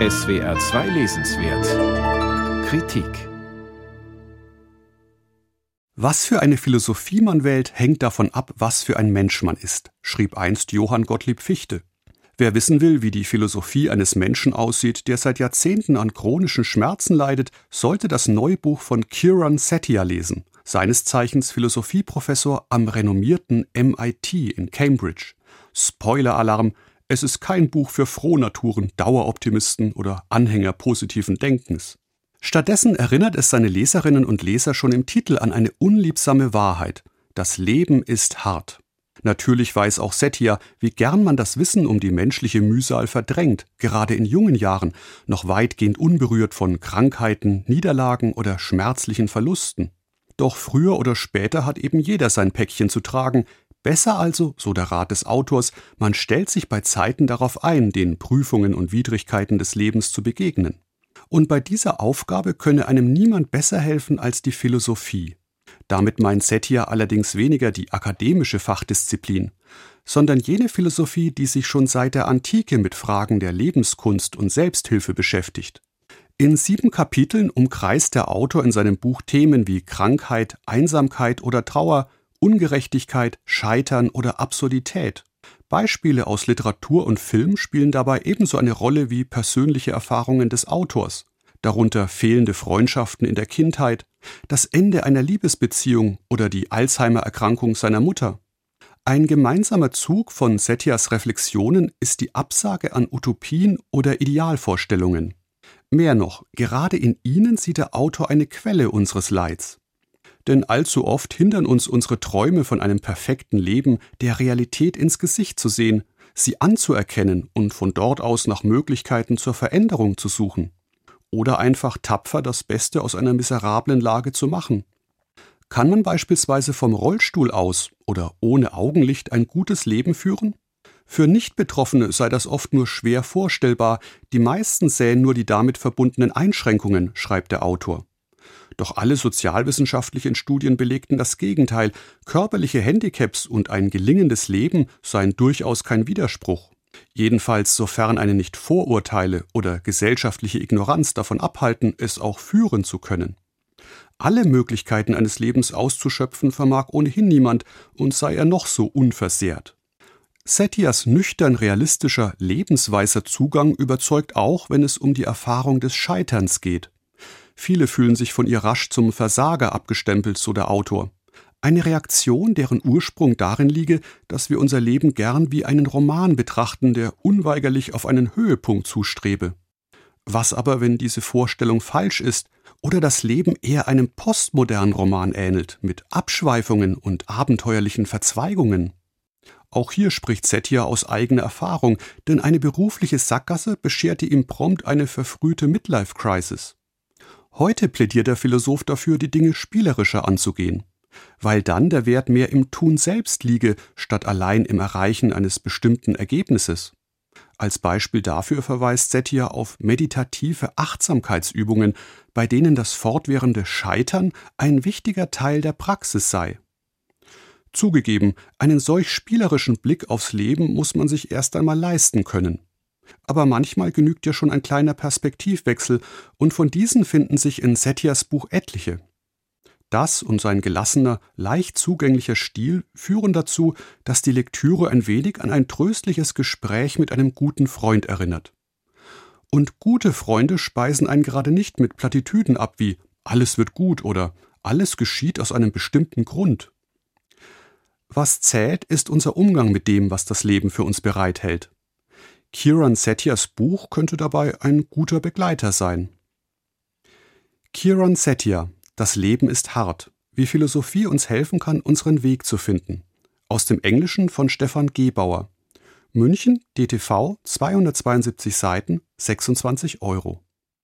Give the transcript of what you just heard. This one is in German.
SWR 2 Lesenswert Kritik Was für eine Philosophie man wählt, hängt davon ab, was für ein Mensch man ist, schrieb einst Johann Gottlieb Fichte. Wer wissen will, wie die Philosophie eines Menschen aussieht, der seit Jahrzehnten an chronischen Schmerzen leidet, sollte das neue Buch von Kiran Setia lesen, seines Zeichens Philosophieprofessor am renommierten MIT in Cambridge. Spoiler-Alarm, es ist kein Buch für Frohnaturen, Daueroptimisten oder Anhänger positiven Denkens. Stattdessen erinnert es seine Leserinnen und Leser schon im Titel an eine unliebsame Wahrheit. Das Leben ist hart. Natürlich weiß auch Setia, wie gern man das Wissen um die menschliche Mühsal verdrängt, gerade in jungen Jahren, noch weitgehend unberührt von Krankheiten, Niederlagen oder schmerzlichen Verlusten. Doch früher oder später hat eben jeder sein Päckchen zu tragen, Besser also, so der Rat des Autors, man stellt sich bei Zeiten darauf ein, den Prüfungen und Widrigkeiten des Lebens zu begegnen. Und bei dieser Aufgabe könne einem niemand besser helfen als die Philosophie. Damit meint Setia allerdings weniger die akademische Fachdisziplin, sondern jene Philosophie, die sich schon seit der Antike mit Fragen der Lebenskunst und Selbsthilfe beschäftigt. In sieben Kapiteln umkreist der Autor in seinem Buch Themen wie Krankheit, Einsamkeit oder Trauer, Ungerechtigkeit, Scheitern oder Absurdität. Beispiele aus Literatur und Film spielen dabei ebenso eine Rolle wie persönliche Erfahrungen des Autors, darunter fehlende Freundschaften in der Kindheit, das Ende einer Liebesbeziehung oder die Alzheimer-Erkrankung seiner Mutter. Ein gemeinsamer Zug von Setias Reflexionen ist die Absage an Utopien oder Idealvorstellungen. Mehr noch, gerade in ihnen sieht der Autor eine Quelle unseres Leids denn allzu oft hindern uns unsere Träume von einem perfekten Leben, der Realität ins Gesicht zu sehen, sie anzuerkennen und von dort aus nach Möglichkeiten zur Veränderung zu suchen. Oder einfach tapfer das Beste aus einer miserablen Lage zu machen. Kann man beispielsweise vom Rollstuhl aus oder ohne Augenlicht ein gutes Leben führen? Für Nichtbetroffene sei das oft nur schwer vorstellbar, die meisten sähen nur die damit verbundenen Einschränkungen, schreibt der Autor. Doch alle sozialwissenschaftlichen Studien belegten das Gegenteil. Körperliche Handicaps und ein gelingendes Leben seien durchaus kein Widerspruch. Jedenfalls sofern eine nicht Vorurteile oder gesellschaftliche Ignoranz davon abhalten, es auch führen zu können. Alle Möglichkeiten eines Lebens auszuschöpfen vermag ohnehin niemand und sei er noch so unversehrt. Setias nüchtern realistischer, lebensweiser Zugang überzeugt auch, wenn es um die Erfahrung des Scheiterns geht. Viele fühlen sich von ihr rasch zum Versager abgestempelt, so der Autor. Eine Reaktion, deren Ursprung darin liege, dass wir unser Leben gern wie einen Roman betrachten, der unweigerlich auf einen Höhepunkt zustrebe. Was aber, wenn diese Vorstellung falsch ist oder das Leben eher einem postmodernen Roman ähnelt, mit Abschweifungen und abenteuerlichen Verzweigungen? Auch hier spricht Setia aus eigener Erfahrung, denn eine berufliche Sackgasse bescherte ihm prompt eine verfrühte Midlife-Crisis. Heute plädiert der Philosoph dafür, die Dinge spielerischer anzugehen, weil dann der Wert mehr im Tun selbst liege, statt allein im Erreichen eines bestimmten Ergebnisses. Als Beispiel dafür verweist Setia auf meditative Achtsamkeitsübungen, bei denen das fortwährende Scheitern ein wichtiger Teil der Praxis sei. Zugegeben, einen solch spielerischen Blick aufs Leben muss man sich erst einmal leisten können. Aber manchmal genügt ja schon ein kleiner Perspektivwechsel, und von diesen finden sich in Setias Buch etliche. Das und sein gelassener, leicht zugänglicher Stil führen dazu, dass die Lektüre ein wenig an ein tröstliches Gespräch mit einem guten Freund erinnert. Und gute Freunde speisen einen gerade nicht mit Plattitüden ab wie alles wird gut oder alles geschieht aus einem bestimmten Grund. Was zählt, ist unser Umgang mit dem, was das Leben für uns bereithält. Kiran Setias Buch könnte dabei ein guter Begleiter sein. Kiran Setia Das Leben ist hart. Wie Philosophie uns helfen kann, unseren Weg zu finden. Aus dem Englischen von Stefan Gebauer. München, DTV, 272 Seiten, 26 Euro.